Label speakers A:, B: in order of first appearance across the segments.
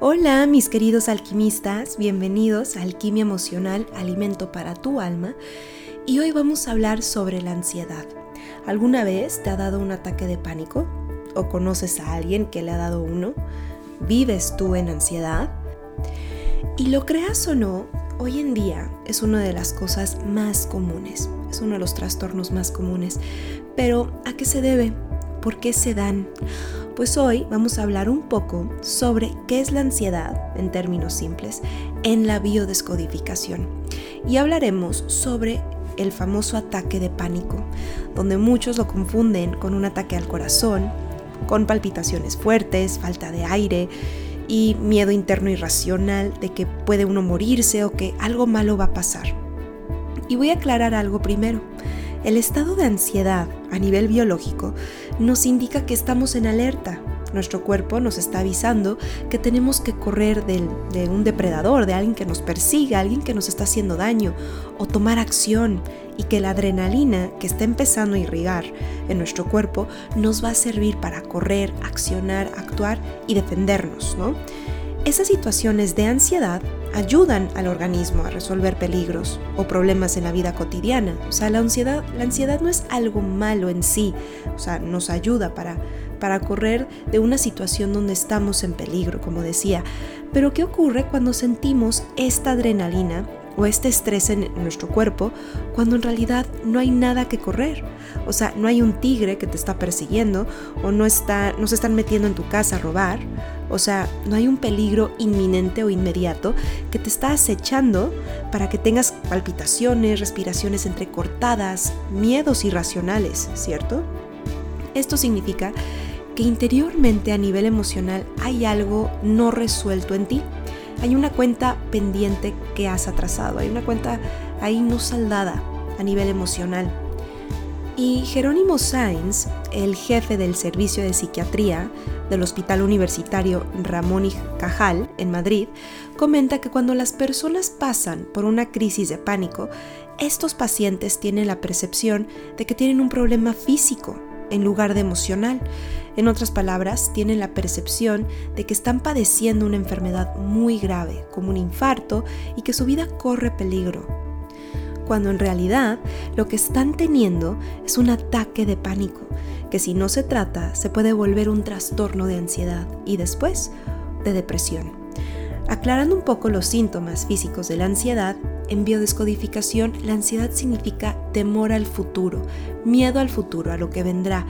A: Hola mis queridos alquimistas, bienvenidos a Alquimia Emocional, Alimento para tu alma. Y hoy vamos a hablar sobre la ansiedad. ¿Alguna vez te ha dado un ataque de pánico? ¿O conoces a alguien que le ha dado uno? ¿Vives tú en ansiedad? Y lo creas o no, hoy en día es una de las cosas más comunes, es uno de los trastornos más comunes. Pero ¿a qué se debe? ¿Por qué se dan? Pues hoy vamos a hablar un poco sobre qué es la ansiedad, en términos simples, en la biodescodificación. Y hablaremos sobre el famoso ataque de pánico, donde muchos lo confunden con un ataque al corazón, con palpitaciones fuertes, falta de aire y miedo interno irracional de que puede uno morirse o que algo malo va a pasar. Y voy a aclarar algo primero. El estado de ansiedad a nivel biológico nos indica que estamos en alerta. Nuestro cuerpo nos está avisando que tenemos que correr de un depredador, de alguien que nos persigue, alguien que nos está haciendo daño, o tomar acción, y que la adrenalina que está empezando a irrigar en nuestro cuerpo nos va a servir para correr, accionar, actuar y defendernos, ¿no? Esas situaciones de ansiedad ayudan al organismo a resolver peligros o problemas en la vida cotidiana. O sea, la ansiedad, la ansiedad no es algo malo en sí, o sea, nos ayuda para, para correr de una situación donde estamos en peligro, como decía. Pero ¿qué ocurre cuando sentimos esta adrenalina o este estrés en nuestro cuerpo cuando en realidad no hay nada que correr. O sea, no hay un tigre que te está persiguiendo o no, está, no se están metiendo en tu casa a robar. O sea, no hay un peligro inminente o inmediato que te está acechando para que tengas palpitaciones, respiraciones entrecortadas, miedos irracionales, ¿cierto? Esto significa que interiormente a nivel emocional hay algo no resuelto en ti hay una cuenta pendiente que has atrasado, hay una cuenta ahí no saldada a nivel emocional. Y Jerónimo Sainz, el jefe del servicio de psiquiatría del Hospital Universitario Ramón y Cajal en Madrid, comenta que cuando las personas pasan por una crisis de pánico, estos pacientes tienen la percepción de que tienen un problema físico en lugar de emocional. En otras palabras, tienen la percepción de que están padeciendo una enfermedad muy grave, como un infarto, y que su vida corre peligro. Cuando en realidad lo que están teniendo es un ataque de pánico, que si no se trata se puede volver un trastorno de ansiedad y después de depresión. Aclarando un poco los síntomas físicos de la ansiedad, en biodescodificación la ansiedad significa temor al futuro, miedo al futuro, a lo que vendrá.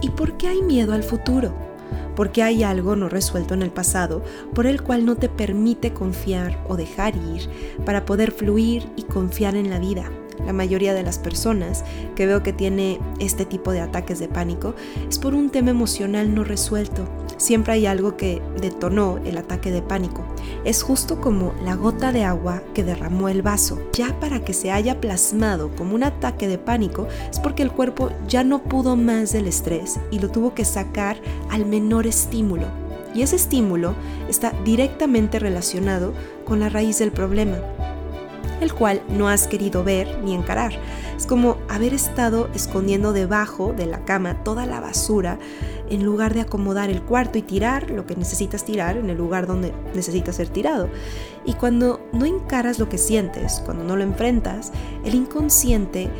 A: ¿Y por qué hay miedo al futuro? Porque hay algo no resuelto en el pasado por el cual no te permite confiar o dejar ir para poder fluir y confiar en la vida. La mayoría de las personas que veo que tiene este tipo de ataques de pánico es por un tema emocional no resuelto. Siempre hay algo que detonó el ataque de pánico. Es justo como la gota de agua que derramó el vaso. Ya para que se haya plasmado como un ataque de pánico es porque el cuerpo ya no pudo más del estrés y lo tuvo que sacar al menor estímulo. Y ese estímulo está directamente relacionado con la raíz del problema el cual no has querido ver ni encarar. Es como haber estado escondiendo debajo de la cama toda la basura en lugar de acomodar el cuarto y tirar lo que necesitas tirar en el lugar donde necesita ser tirado. Y cuando no encaras lo que sientes, cuando no lo enfrentas, el inconsciente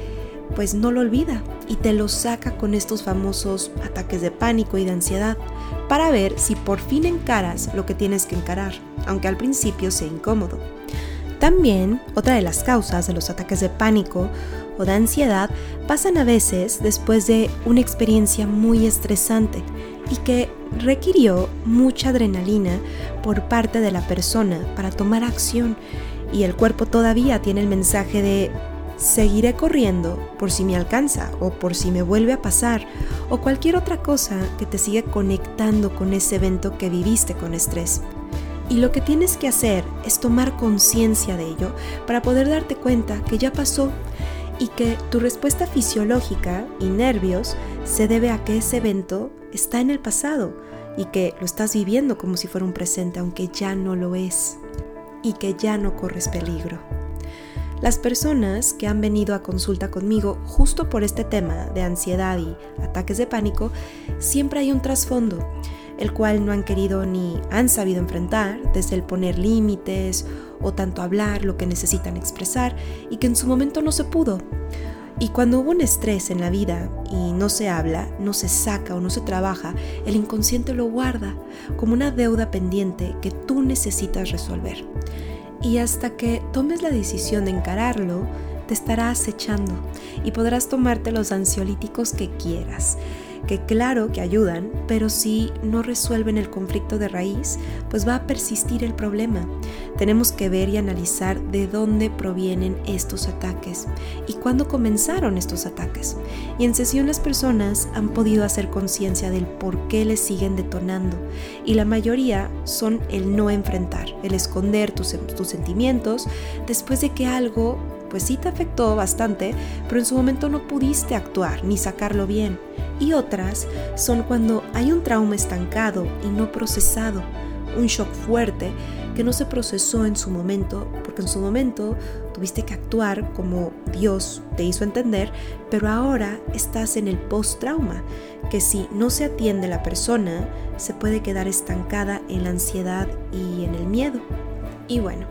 A: pues no lo olvida y te lo saca con estos famosos ataques de pánico y de ansiedad para ver si por fin encaras lo que tienes que encarar, aunque al principio sea incómodo. También, otra de las causas de los ataques de pánico o de ansiedad pasan a veces después de una experiencia muy estresante y que requirió mucha adrenalina por parte de la persona para tomar acción y el cuerpo todavía tiene el mensaje de seguiré corriendo por si me alcanza o por si me vuelve a pasar o cualquier otra cosa que te siga conectando con ese evento que viviste con estrés. Y lo que tienes que hacer es tomar conciencia de ello para poder darte cuenta que ya pasó y que tu respuesta fisiológica y nervios se debe a que ese evento está en el pasado y que lo estás viviendo como si fuera un presente, aunque ya no lo es y que ya no corres peligro. Las personas que han venido a consulta conmigo justo por este tema de ansiedad y ataques de pánico, siempre hay un trasfondo el cual no han querido ni han sabido enfrentar, desde el poner límites o tanto hablar lo que necesitan expresar y que en su momento no se pudo. Y cuando hubo un estrés en la vida y no se habla, no se saca o no se trabaja, el inconsciente lo guarda como una deuda pendiente que tú necesitas resolver. Y hasta que tomes la decisión de encararlo, te estará acechando y podrás tomarte los ansiolíticos que quieras que claro que ayudan, pero si no resuelven el conflicto de raíz, pues va a persistir el problema. Tenemos que ver y analizar de dónde provienen estos ataques y cuándo comenzaron estos ataques. Y en sesión las personas han podido hacer conciencia del por qué les siguen detonando y la mayoría son el no enfrentar, el esconder tus, tus sentimientos después de que algo pues sí te afectó bastante, pero en su momento no pudiste actuar ni sacarlo bien. Y otras son cuando hay un trauma estancado y no procesado, un shock fuerte que no se procesó en su momento, porque en su momento tuviste que actuar como Dios te hizo entender, pero ahora estás en el post-trauma, que si no se atiende la persona, se puede quedar estancada en la ansiedad y en el miedo. Y bueno,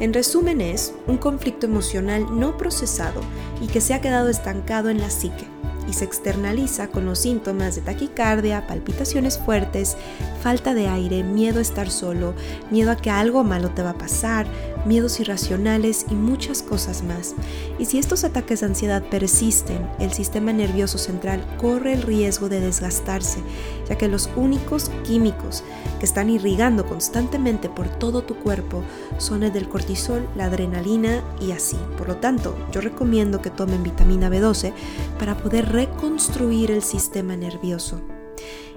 A: en resumen es un conflicto emocional no procesado y que se ha quedado estancado en la psique y se externaliza con los síntomas de taquicardia, palpitaciones fuertes, falta de aire, miedo a estar solo, miedo a que algo malo te va a pasar, miedos irracionales y muchas cosas más. Y si estos ataques de ansiedad persisten, el sistema nervioso central corre el riesgo de desgastarse, ya que los únicos químicos que están irrigando constantemente por todo tu cuerpo son el del cortisol, la adrenalina y así. Por lo tanto, yo recomiendo que tomen vitamina B12 para poder reconstruir el sistema nervioso.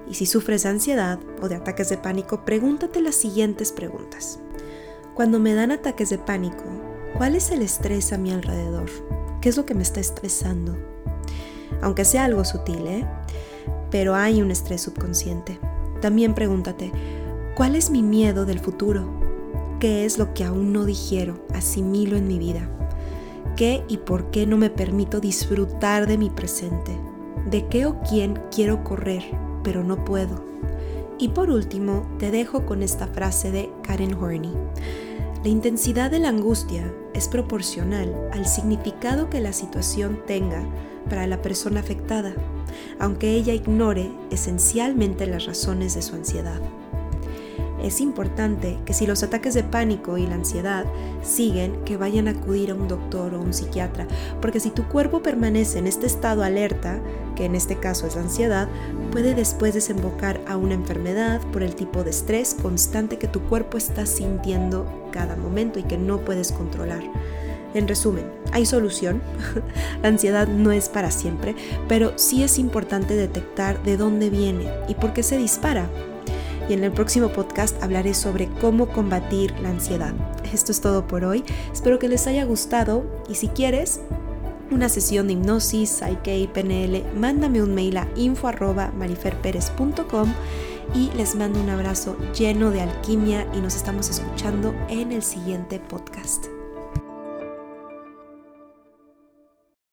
A: Y si sufres de ansiedad o de ataques de pánico, pregúntate las siguientes preguntas. Cuando me dan ataques de pánico, ¿cuál es el estrés a mi alrededor? ¿Qué es lo que me está estresando? Aunque sea algo sutil, ¿eh? Pero hay un estrés subconsciente. También pregúntate, ¿cuál es mi miedo del futuro? ¿Qué es lo que aún no digiero, asimilo en mi vida? ¿Qué y por qué no me permito disfrutar de mi presente? ¿De qué o quién quiero correr, pero no puedo? Y por último, te dejo con esta frase de Karen Horney. La intensidad de la angustia es proporcional al significado que la situación tenga para la persona afectada, aunque ella ignore esencialmente las razones de su ansiedad es importante que si los ataques de pánico y la ansiedad siguen, que vayan a acudir a un doctor o un psiquiatra, porque si tu cuerpo permanece en este estado alerta, que en este caso es ansiedad, puede después desembocar a una enfermedad por el tipo de estrés constante que tu cuerpo está sintiendo cada momento y que no puedes controlar. En resumen, hay solución. la ansiedad no es para siempre, pero sí es importante detectar de dónde viene y por qué se dispara y en el próximo podcast hablaré sobre cómo combatir la ansiedad. Esto es todo por hoy, espero que les haya gustado y si quieres una sesión de hipnosis, Psyche y PNL, mándame un mail a info.mariferperez.com y les mando un abrazo lleno de alquimia y nos estamos escuchando en el siguiente podcast.